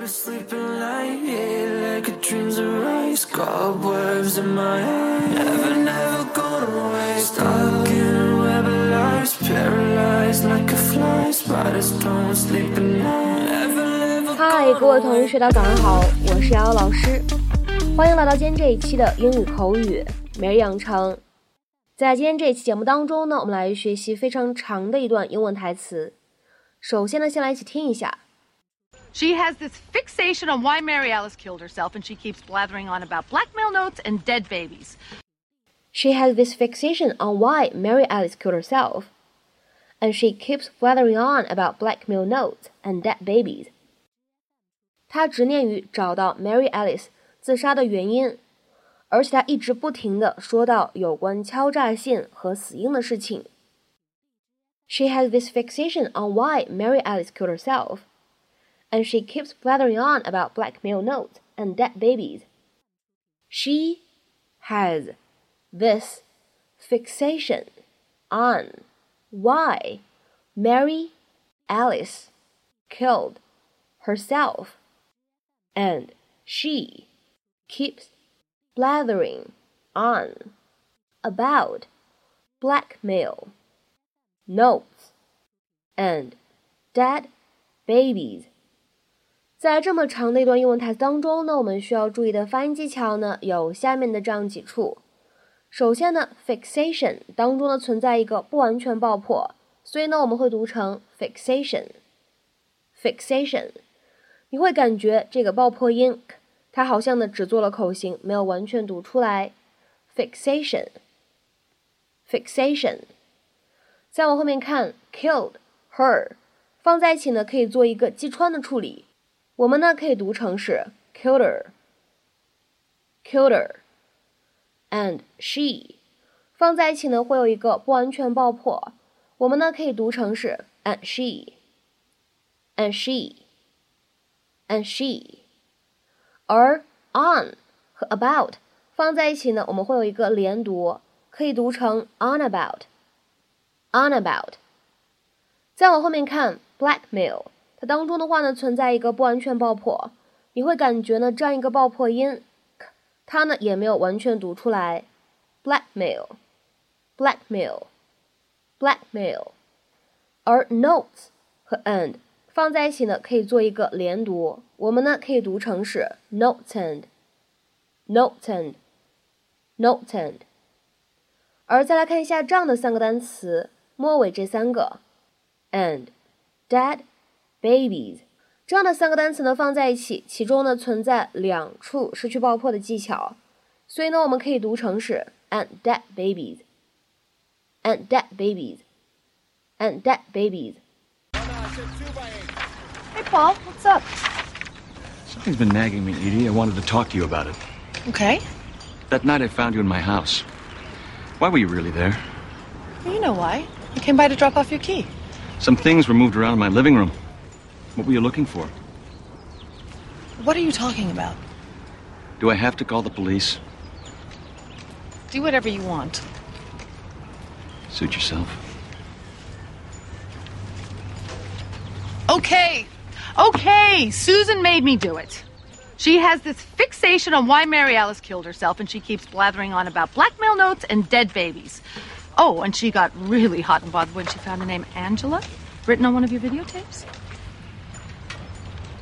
To sleep and light yeah, like a dream's arise. Cobwebs in my head, never, never gonna waste. Stuck in a web of lies, paralyzed like a fly. Spiders don't sleep at night. 嗨，各位同学，大家早上好，我是瑶瑶老师，欢迎来到今天这一期的英语口语每日养成。在今天这一期节目当中呢，我们来学习非常长的一段英文台词。首先呢，先来一起听一下。She has this fixation on why Mary Alice killed herself, and she keeps blathering on about blackmail notes and dead babies. She has this fixation on why Mary Alice killed herself, and she keeps blathering on about blackmail notes and dead babies. 她执念于找到 Mary Alice 自杀的原因，而且她一直不停地说到有关敲诈信和死婴的事情。She has this fixation on why Mary Alice killed herself, and she keeps blathering on about blackmail notes and dead babies. She has this fixation on why Mary Alice killed herself, and she keeps blathering on about blackmail notes and dead babies. 在这么长的一段英文台词当中呢，我们需要注意的发音技巧呢有下面的这样几处。首先呢，fixation 当中呢存在一个不完全爆破，所以呢我们会读成 fixation。fixation，你会感觉这个爆破音，它好像呢只做了口型，没有完全读出来。fixation。fixation。再往后面看，killed her，放在一起呢可以做一个击穿的处理。我们呢可以读成是 killed her，killed her，and she 放在一起呢会有一个不完全爆破，我们呢可以读成是 and she，and she，and she，而 on 和 about 放在一起呢我们会有一个连读，可以读成 on about，on about。再往后面看 blackmail。 它当中的话呢，存在一个不完全爆破，你会感觉呢，这样一个爆破音，它呢也没有完全读出来，blackmail，blackmail，blackmail，而 notes 和 and 放在一起呢，可以做一个连读，我们呢可以读成是 note and，note and，note and，而再来看一下这样的三个单词，末尾这三个，and，dead。babies 这样的三个单词呢放在一起，其中呢存在两处失去爆破的技巧，所以呢我们可以读成是 and dead babies，and dead babies，and dead babies。 Hey, Paul, what's up? Something's been nagging me, Edie. I wanted to talk to you about it. Okay. That night I found you in my house. Why were you really there? Well, you know why. I came by to drop off your key. Some things were moved around in my living room. What were you looking for? What are you talking about? Do I have to call the police? Do whatever you want. Suit yourself. Okay. Okay. Susan made me do it. She has this fixation on why Mary Alice killed herself, and she keeps blathering on about blackmail notes and dead babies. Oh, and she got really hot and bothered when she found the name Angela written on one of your videotapes.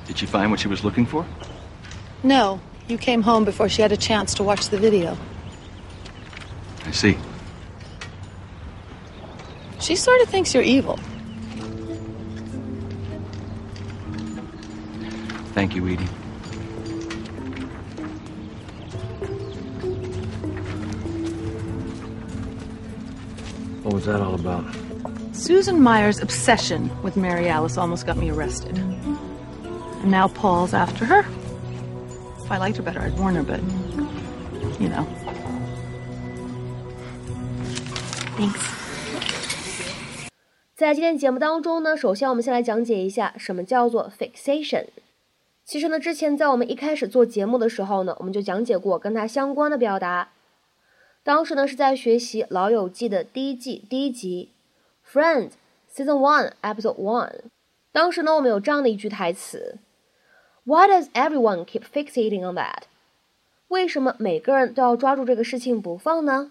Did she find what she was looking for? No, you came home before she had a chance to watch the video. I see. She sort of thinks you're evil. Thank you, Edie. What was that all about? Susan Meyer's obsession with Mary Alice almost got me arrested. Now Paul's after her. i like her better, I'd warn her, but, you know. Thanks. 在今天节目当中呢，首先我们先来讲解一下什么叫做 fixation。其实呢，之前在我们一开始做节目的时候呢，我们就讲解过跟它相关的表达。当时呢是在学习《老友记》的第一季第一集《Friends Season One Episode One》。当时呢，我们有这样的一句台词 Why does everyone keep fixating on that？为什么每个人都要抓住这个事情不放呢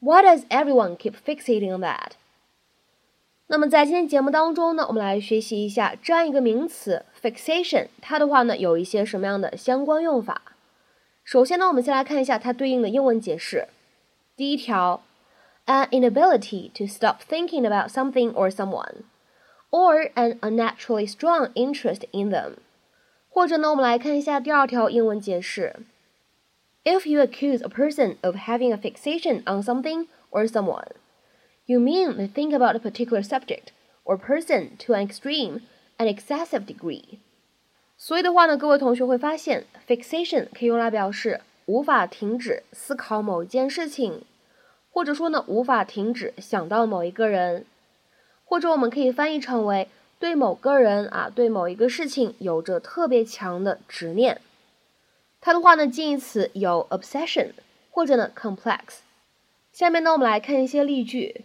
？Why does everyone keep fixating on that？那么在今天节目当中呢，我们来学习一下这样一个名词 fixation，它的话呢有一些什么样的相关用法。首先呢，我们先来看一下它对应的英文解释。第一条，an inability to stop thinking about something or someone。or an unnaturally strong interest in them。或者呢，我们来看一下第二条英文解释。If you accuse a person of having a fixation on something or someone, you mean they think about a particular subject or person to an extreme and excessive degree。所以的话呢，各位同学会发现，fixation 可以用来表示无法停止思考某一件事情，或者说呢，无法停止想到某一个人。 或者我们可以翻译成为对某个人啊，对某一个事情有着特别强的执念。它的话呢，近义词有 obsession 或者呢 complex。下面呢，我们来看一些例句。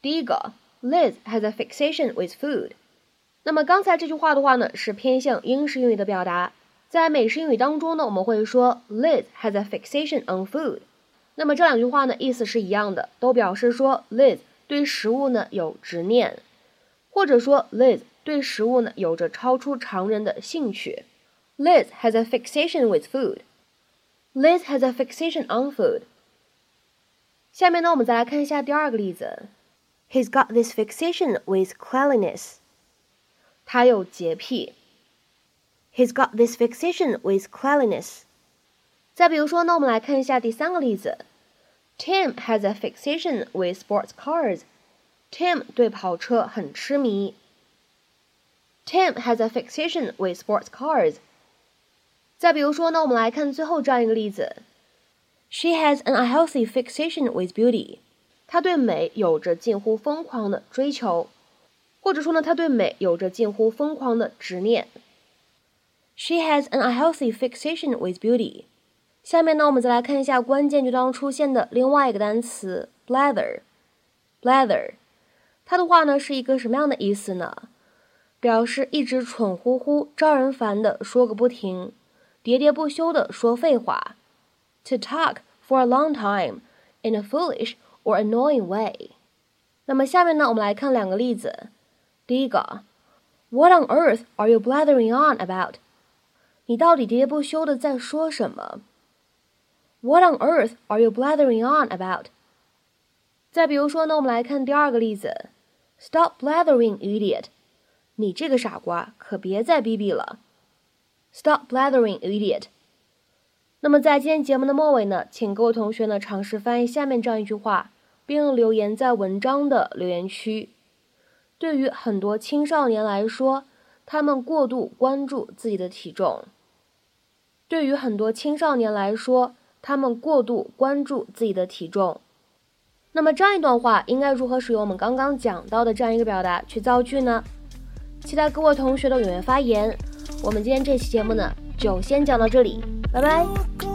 第一个，Liz has a fixation with food。那么刚才这句话的话呢，是偏向英式英语的表达。在美式英语当中呢，我们会说 Liz has a fixation on food。那么这两句话呢，意思是一样的，都表示说 Liz。对食物呢有执念，或者说 Liz 对食物呢有着超出常人的兴趣。Liz has a fixation with food. Liz has a fixation on food. 下面呢，我们再来看一下第二个例子。He's got this fixation with cleanliness. 他有洁癖。He's got this fixation with cleanliness. 再比如说呢，我们来看一下第三个例子。Tim has a fixation with sports cars. Tim 对跑车很痴迷。Tim has a fixation with sports cars. 再比如说呢，我们来看最后这样一个例子：She has an unhealthy fixation with beauty. 她对美有着近乎疯狂的追求，或者说呢，她对美有着近乎疯狂的执念。She has an unhealthy fixation with beauty. 下面呢，我们再来看一下关键句当中出现的另外一个单词 blather。blather，它的话呢是一个什么样的意思呢？表示一直蠢乎乎、招人烦的说个不停，喋喋不休的说废话。To talk for a long time in a foolish or annoying way。那么下面呢，我们来看两个例子。第一个，What on earth are you blathering on about？你到底喋喋不休的在说什么？What on earth are you blathering on about？再比如说呢，我们来看第二个例子，Stop blathering, idiot！你这个傻瓜，可别再逼逼了。Stop blathering, idiot！那么在今天节目的末尾呢，请各位同学呢尝试翻译下面这样一句话，并留言在文章的留言区。对于很多青少年来说，他们过度关注自己的体重。对于很多青少年来说，他们过度关注自己的体重，那么这样一段话应该如何使用我们刚刚讲到的这样一个表达去造句呢？期待各位同学的踊跃发言。我们今天这期节目呢，就先讲到这里，拜拜。